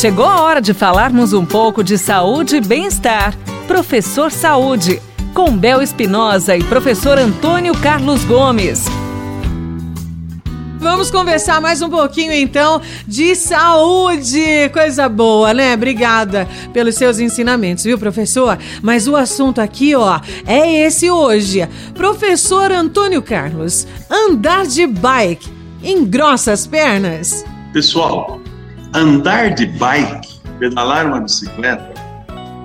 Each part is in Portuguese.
Chegou a hora de falarmos um pouco de saúde e bem-estar. Professor Saúde, com Bel Espinosa e professor Antônio Carlos Gomes. Vamos conversar mais um pouquinho então de saúde. Coisa boa, né? Obrigada pelos seus ensinamentos, viu, professor? Mas o assunto aqui, ó, é esse hoje. Professor Antônio Carlos, andar de bike engrossa as pernas? Pessoal, andar de bike, pedalar uma bicicleta,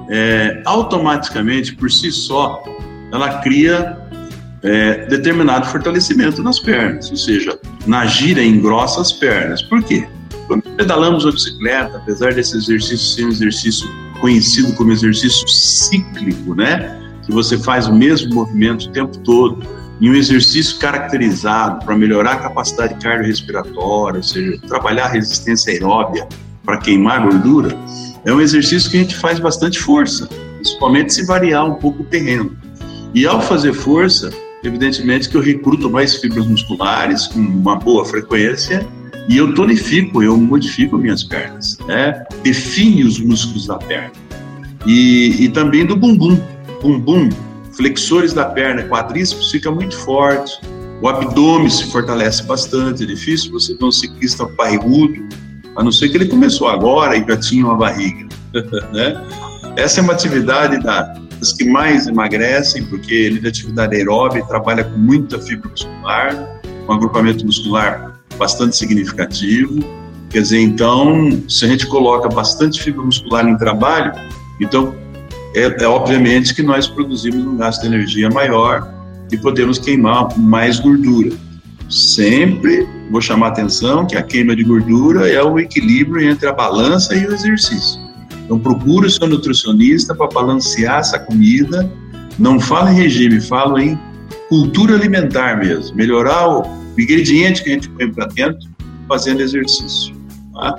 é, automaticamente, por si só, ela cria é, determinado fortalecimento nas pernas, ou seja, na gira engrossa as pernas. Por quê? Quando pedalamos a bicicleta, apesar desse exercício ser um exercício conhecido como exercício cíclico, né? Que você faz o mesmo movimento o tempo todo, e um exercício caracterizado para melhorar a capacidade cardiorrespiratória, ou seja, trabalhar a resistência aeróbia para queimar gordura, é um exercício que a gente faz bastante força, principalmente se variar um pouco o terreno. E ao fazer força, evidentemente que eu recruto mais fibras musculares com uma boa frequência e eu tonifico, eu modifico minhas pernas, né? Define os músculos da perna. E, e também do bumbum. Bumbum, flexores da perna, quadríceps fica muito forte, o abdômen se fortalece bastante, é difícil você ver um ciclista barrigudo, a não ser que ele começou agora e já tinha uma barriga, né? Essa é uma atividade da, das que mais emagrecem, porque ele de atividade aeróbica trabalha com muita fibra muscular, um agrupamento muscular bastante significativo. Quer dizer, então, se a gente coloca bastante fibra muscular em trabalho, então é, é obviamente que nós produzimos um gasto de energia maior e podemos queimar mais gordura. Sempre vou chamar a atenção que a queima de gordura é o equilíbrio entre a balança e o exercício. Então procure o seu nutricionista para balancear essa comida. Não fala em regime, fala em cultura alimentar mesmo. Melhorar o ingrediente que a gente põe para dentro fazendo exercício. Tá?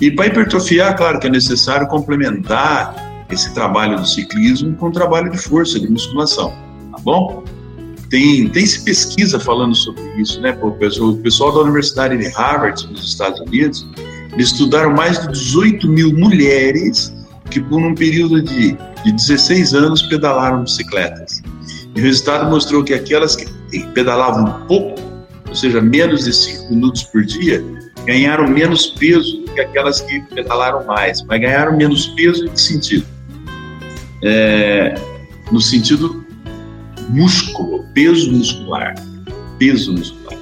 E para hipertrofiar, claro que é necessário complementar esse trabalho do ciclismo com o trabalho de força, de musculação. Tá bom? Tem, tem se pesquisa falando sobre isso, né? O pessoal da Universidade de Harvard, nos Estados Unidos, eles estudaram mais de 18 mil mulheres que, por um período de, de 16 anos, pedalaram bicicletas. E o resultado mostrou que aquelas que pedalavam pouco, ou seja, menos de 5 minutos por dia, ganharam menos peso do que aquelas que pedalaram mais. Mas ganharam menos peso em que sentido? É, no sentido músculo, peso muscular. Peso muscular.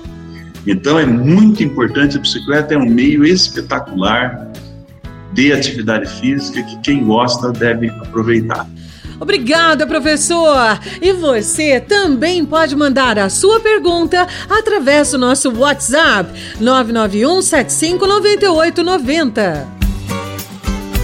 Então é muito importante, a bicicleta é um meio espetacular de atividade física que quem gosta deve aproveitar. Obrigada, professor! E você também pode mandar a sua pergunta através do nosso WhatsApp 991 75 9890.